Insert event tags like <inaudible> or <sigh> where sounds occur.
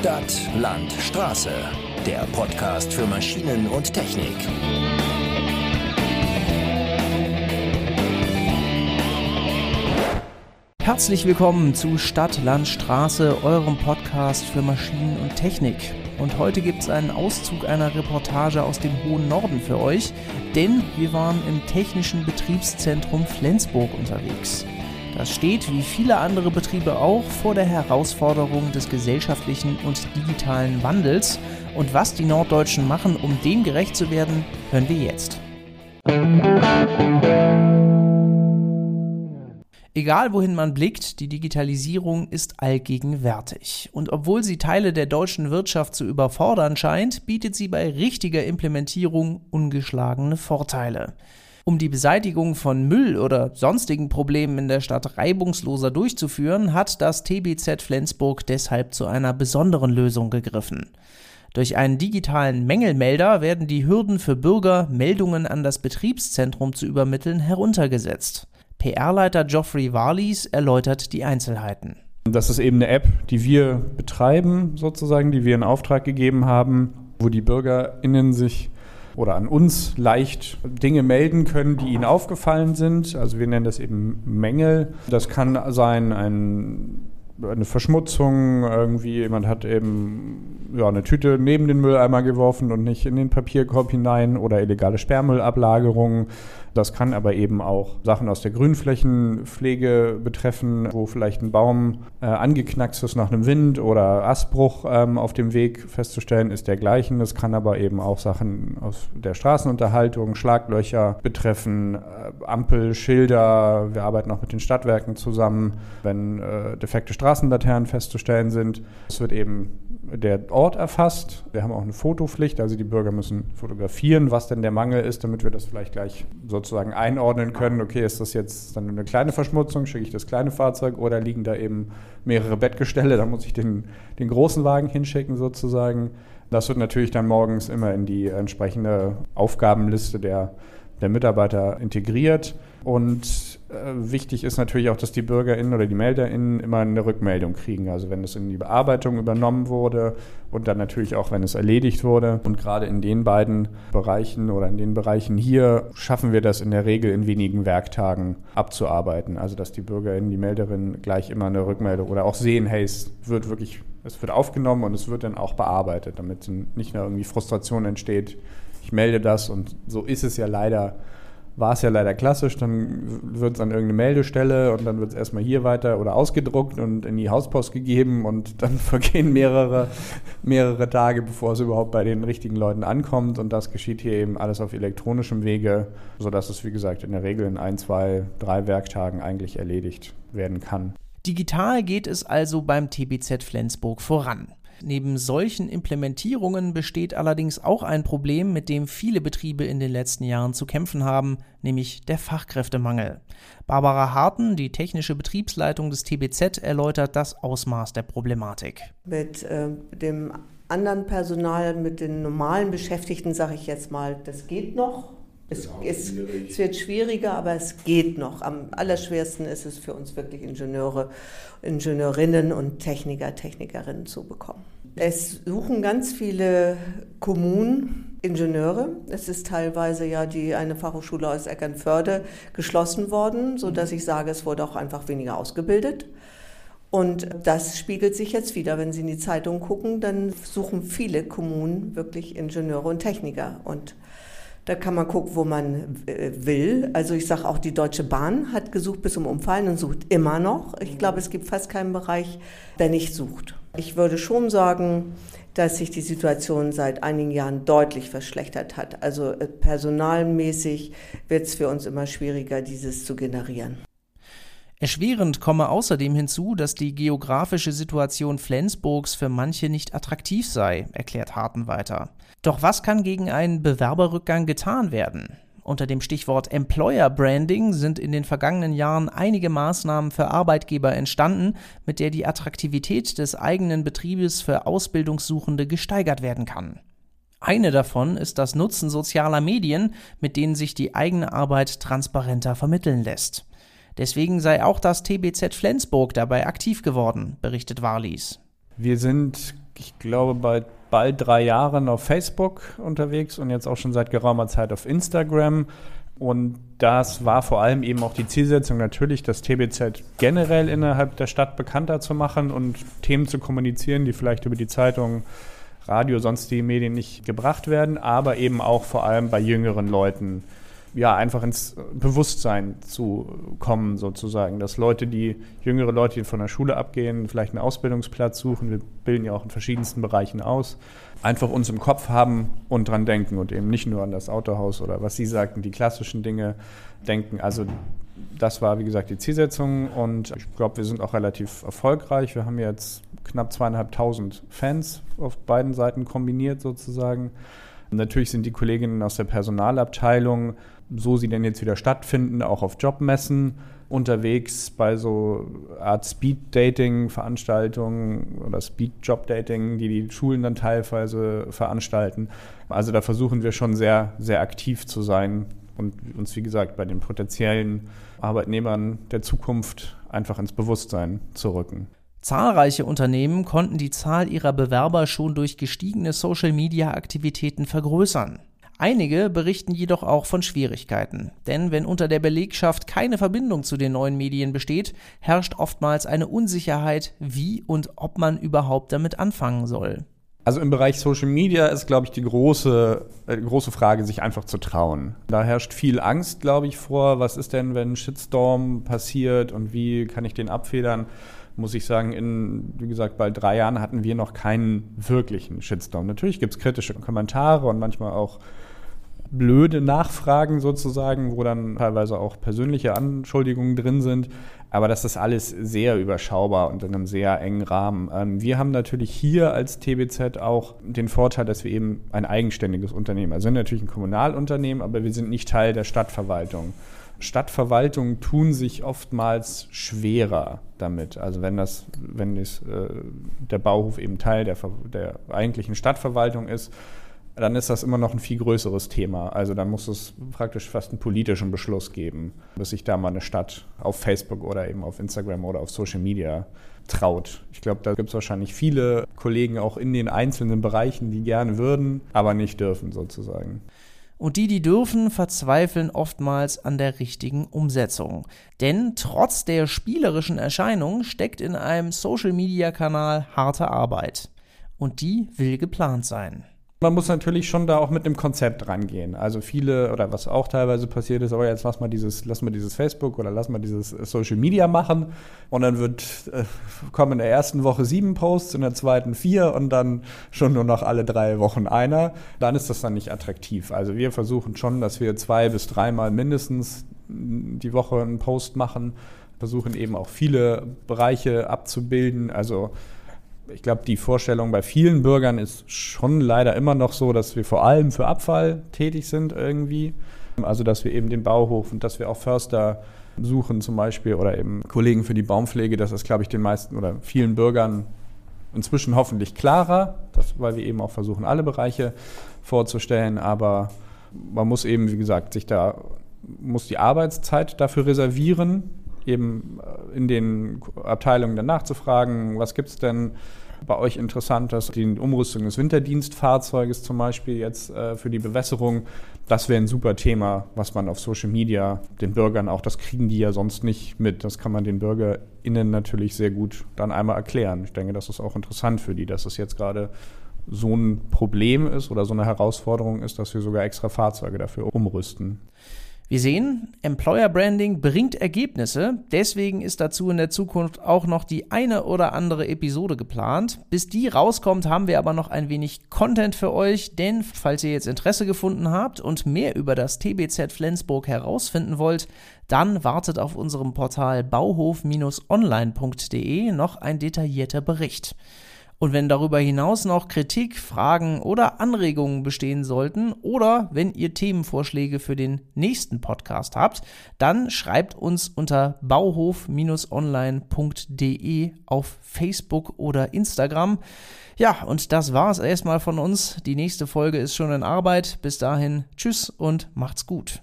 Stadt, Land, Straße. Der Podcast für Maschinen und Technik. Herzlich willkommen zu Stadt, Land, Straße, eurem Podcast für Maschinen und Technik. Und heute gibt es einen Auszug einer Reportage aus dem hohen Norden für euch, denn wir waren im Technischen Betriebszentrum Flensburg unterwegs. Das steht, wie viele andere Betriebe auch, vor der Herausforderung des gesellschaftlichen und digitalen Wandels. Und was die Norddeutschen machen, um dem gerecht zu werden, hören wir jetzt. Egal wohin man blickt, die Digitalisierung ist allgegenwärtig. Und obwohl sie Teile der deutschen Wirtschaft zu überfordern scheint, bietet sie bei richtiger Implementierung ungeschlagene Vorteile. Um die Beseitigung von Müll oder sonstigen Problemen in der Stadt reibungsloser durchzuführen, hat das TBZ Flensburg deshalb zu einer besonderen Lösung gegriffen. Durch einen digitalen Mängelmelder werden die Hürden für Bürger, Meldungen an das Betriebszentrum zu übermitteln, heruntergesetzt. PR-Leiter Geoffrey Warlies erläutert die Einzelheiten. Das ist eben eine App, die wir betreiben, sozusagen, die wir in Auftrag gegeben haben, wo die BürgerInnen sich oder an uns leicht Dinge melden können, die ihnen aufgefallen sind. Also wir nennen das eben Mängel. Das kann sein ein eine Verschmutzung, irgendwie jemand hat eben ja, eine Tüte neben den Mülleimer geworfen und nicht in den Papierkorb hinein oder illegale Sperrmüllablagerungen. Das kann aber eben auch Sachen aus der Grünflächenpflege betreffen, wo vielleicht ein Baum äh, angeknackst ist nach einem Wind oder Astbruch ähm, auf dem Weg festzustellen ist dergleichen. Es kann aber eben auch Sachen aus der Straßenunterhaltung, Schlaglöcher betreffen, äh, Ampel, Schilder. Wir arbeiten auch mit den Stadtwerken zusammen, wenn äh, defekte Straßenlaternen festzustellen sind. Es wird eben der Ort erfasst. Wir haben auch eine Fotopflicht, also die Bürger müssen fotografieren, was denn der Mangel ist, damit wir das vielleicht gleich sozusagen einordnen können. Okay, ist das jetzt dann eine kleine Verschmutzung, schicke ich das kleine Fahrzeug oder liegen da eben mehrere Bettgestelle, da muss ich den, den großen Wagen hinschicken sozusagen. Das wird natürlich dann morgens immer in die entsprechende Aufgabenliste der, der Mitarbeiter integriert. Und äh, wichtig ist natürlich auch, dass die BürgerInnen oder die MelderInnen immer eine Rückmeldung kriegen. Also wenn es in die Bearbeitung übernommen wurde und dann natürlich auch, wenn es erledigt wurde. Und gerade in den beiden Bereichen oder in den Bereichen hier schaffen wir das in der Regel in wenigen Werktagen abzuarbeiten. Also dass die BürgerInnen, die Melderinnen gleich immer eine Rückmeldung oder auch sehen, hey, es wird wirklich, es wird aufgenommen und es wird dann auch bearbeitet, damit nicht nur irgendwie Frustration entsteht. Ich melde das und so ist es ja leider war es ja leider klassisch, dann wird es an irgendeine Meldestelle und dann wird es erstmal hier weiter oder ausgedruckt und in die Hauspost gegeben und <laughs> dann vergehen mehrere, mehrere Tage, bevor es überhaupt bei den richtigen Leuten ankommt und das geschieht hier eben alles auf elektronischem Wege, sodass es wie gesagt in der Regel in ein, zwei, drei Werktagen eigentlich erledigt werden kann. Digital geht es also beim TBZ Flensburg voran. Neben solchen Implementierungen besteht allerdings auch ein Problem, mit dem viele Betriebe in den letzten Jahren zu kämpfen haben, nämlich der Fachkräftemangel. Barbara Harten, die technische Betriebsleitung des TBZ, erläutert das Ausmaß der Problematik. Mit äh, dem anderen Personal, mit den normalen Beschäftigten, sage ich jetzt mal, das geht noch. Es, genau, es, es, wird schwieriger, aber es geht noch. Am allerschwersten ist es für uns wirklich Ingenieure, Ingenieurinnen und Techniker, Technikerinnen zu bekommen. Es suchen ganz viele Kommunen Ingenieure. Es ist teilweise ja die eine Fachhochschule aus Eckernförde geschlossen worden, sodass ich sage, es wurde auch einfach weniger ausgebildet. Und das spiegelt sich jetzt wieder, wenn Sie in die Zeitung gucken, dann suchen viele Kommunen wirklich Ingenieure und Techniker. Und da kann man gucken, wo man äh, will. Also ich sage auch, die Deutsche Bahn hat gesucht bis zum Umfallen und sucht immer noch. Ich glaube, es gibt fast keinen Bereich, der nicht sucht. Ich würde schon sagen, dass sich die Situation seit einigen Jahren deutlich verschlechtert hat. Also äh, personalmäßig wird es für uns immer schwieriger, dieses zu generieren. Erschwerend komme außerdem hinzu, dass die geografische Situation Flensburgs für manche nicht attraktiv sei, erklärt Harten weiter. Doch was kann gegen einen Bewerberrückgang getan werden? Unter dem Stichwort Employer Branding sind in den vergangenen Jahren einige Maßnahmen für Arbeitgeber entstanden, mit der die Attraktivität des eigenen Betriebes für Ausbildungssuchende gesteigert werden kann. Eine davon ist das Nutzen sozialer Medien, mit denen sich die eigene Arbeit transparenter vermitteln lässt. Deswegen sei auch das TBZ Flensburg dabei aktiv geworden, berichtet Warlies. Wir sind ich glaube, bei bald drei Jahren auf Facebook unterwegs und jetzt auch schon seit geraumer Zeit auf Instagram. Und das war vor allem eben auch die Zielsetzung, natürlich das TBZ generell innerhalb der Stadt bekannter zu machen und Themen zu kommunizieren, die vielleicht über die Zeitung, Radio, sonst die Medien nicht gebracht werden, aber eben auch vor allem bei jüngeren Leuten ja, einfach ins Bewusstsein zu kommen, sozusagen. Dass Leute, die, jüngere Leute, die von der Schule abgehen, vielleicht einen Ausbildungsplatz suchen, wir bilden ja auch in verschiedensten Bereichen aus, einfach uns im Kopf haben und dran denken und eben nicht nur an das Autohaus oder was Sie sagten, die klassischen Dinge denken. Also das war, wie gesagt, die Zielsetzung und ich glaube, wir sind auch relativ erfolgreich. Wir haben jetzt knapp zweieinhalbtausend Fans auf beiden Seiten kombiniert sozusagen. Natürlich sind die Kolleginnen aus der Personalabteilung so sie denn jetzt wieder stattfinden, auch auf Jobmessen unterwegs bei so Art Speed-Dating-Veranstaltungen oder Speed-Job-Dating, die die Schulen dann teilweise veranstalten. Also da versuchen wir schon sehr, sehr aktiv zu sein und uns, wie gesagt, bei den potenziellen Arbeitnehmern der Zukunft einfach ins Bewusstsein zu rücken. Zahlreiche Unternehmen konnten die Zahl ihrer Bewerber schon durch gestiegene Social-Media-Aktivitäten vergrößern. Einige berichten jedoch auch von Schwierigkeiten, denn wenn unter der Belegschaft keine Verbindung zu den neuen Medien besteht, herrscht oftmals eine Unsicherheit, wie und ob man überhaupt damit anfangen soll. Also im Bereich Social Media ist, glaube ich, die große, äh, große Frage, sich einfach zu trauen. Da herrscht viel Angst, glaube ich, vor. Was ist denn, wenn ein Shitstorm passiert und wie kann ich den abfedern? Muss ich sagen, in, wie gesagt, bald drei Jahren hatten wir noch keinen wirklichen Shitstorm. Natürlich gibt es kritische Kommentare und manchmal auch blöde Nachfragen sozusagen, wo dann teilweise auch persönliche Anschuldigungen drin sind. Aber das ist alles sehr überschaubar und in einem sehr engen Rahmen. Ähm, wir haben natürlich hier als TBZ auch den Vorteil, dass wir eben ein eigenständiges Unternehmen, also sind natürlich ein Kommunalunternehmen, aber wir sind nicht Teil der Stadtverwaltung. Stadtverwaltungen tun sich oftmals schwerer damit. Also wenn das, wenn das, äh, der Bauhof eben Teil der, der eigentlichen Stadtverwaltung ist, dann ist das immer noch ein viel größeres Thema. Also dann muss es praktisch fast einen politischen Beschluss geben, bis sich da mal eine Stadt auf Facebook oder eben auf Instagram oder auf Social Media traut. Ich glaube, da gibt es wahrscheinlich viele Kollegen auch in den einzelnen Bereichen, die gerne würden, aber nicht dürfen sozusagen. Und die, die dürfen, verzweifeln oftmals an der richtigen Umsetzung. Denn trotz der spielerischen Erscheinung steckt in einem Social-Media-Kanal harte Arbeit. Und die will geplant sein. Man muss natürlich schon da auch mit einem Konzept rangehen. Also viele, oder was auch teilweise passiert ist, aber oh, jetzt lass mal dieses, lass mal dieses Facebook oder lass mal dieses Social Media machen. Und dann wird, äh, kommen in der ersten Woche sieben Posts, in der zweiten vier und dann schon nur noch alle drei Wochen einer. Dann ist das dann nicht attraktiv. Also wir versuchen schon, dass wir zwei bis dreimal mindestens die Woche einen Post machen, versuchen eben auch viele Bereiche abzubilden. Also ich glaube, die Vorstellung bei vielen Bürgern ist schon leider immer noch so, dass wir vor allem für Abfall tätig sind irgendwie. Also dass wir eben den Bauhof und dass wir auch Förster suchen zum Beispiel oder eben Kollegen für die Baumpflege. Das ist, glaube ich, den meisten oder vielen Bürgern inzwischen hoffentlich klarer, das, weil wir eben auch versuchen, alle Bereiche vorzustellen. Aber man muss eben, wie gesagt, sich da muss die Arbeitszeit dafür reservieren, eben äh, in den Abteilungen dann nachzufragen, was gibt es denn bei euch Interessantes, die Umrüstung des Winterdienstfahrzeuges zum Beispiel jetzt äh, für die Bewässerung. Das wäre ein super Thema, was man auf Social Media den Bürgern auch, das kriegen die ja sonst nicht mit. Das kann man den BürgerInnen natürlich sehr gut dann einmal erklären. Ich denke, das ist auch interessant für die, dass es jetzt gerade so ein Problem ist oder so eine Herausforderung ist, dass wir sogar extra Fahrzeuge dafür umrüsten. Wir sehen, Employer Branding bringt Ergebnisse, deswegen ist dazu in der Zukunft auch noch die eine oder andere Episode geplant. Bis die rauskommt, haben wir aber noch ein wenig Content für euch, denn falls ihr jetzt Interesse gefunden habt und mehr über das TBZ Flensburg herausfinden wollt, dann wartet auf unserem Portal bauhof-online.de noch ein detaillierter Bericht. Und wenn darüber hinaus noch Kritik, Fragen oder Anregungen bestehen sollten oder wenn ihr Themenvorschläge für den nächsten Podcast habt, dann schreibt uns unter bauhof-online.de auf Facebook oder Instagram. Ja, und das war's erstmal von uns. Die nächste Folge ist schon in Arbeit. Bis dahin, tschüss und macht's gut.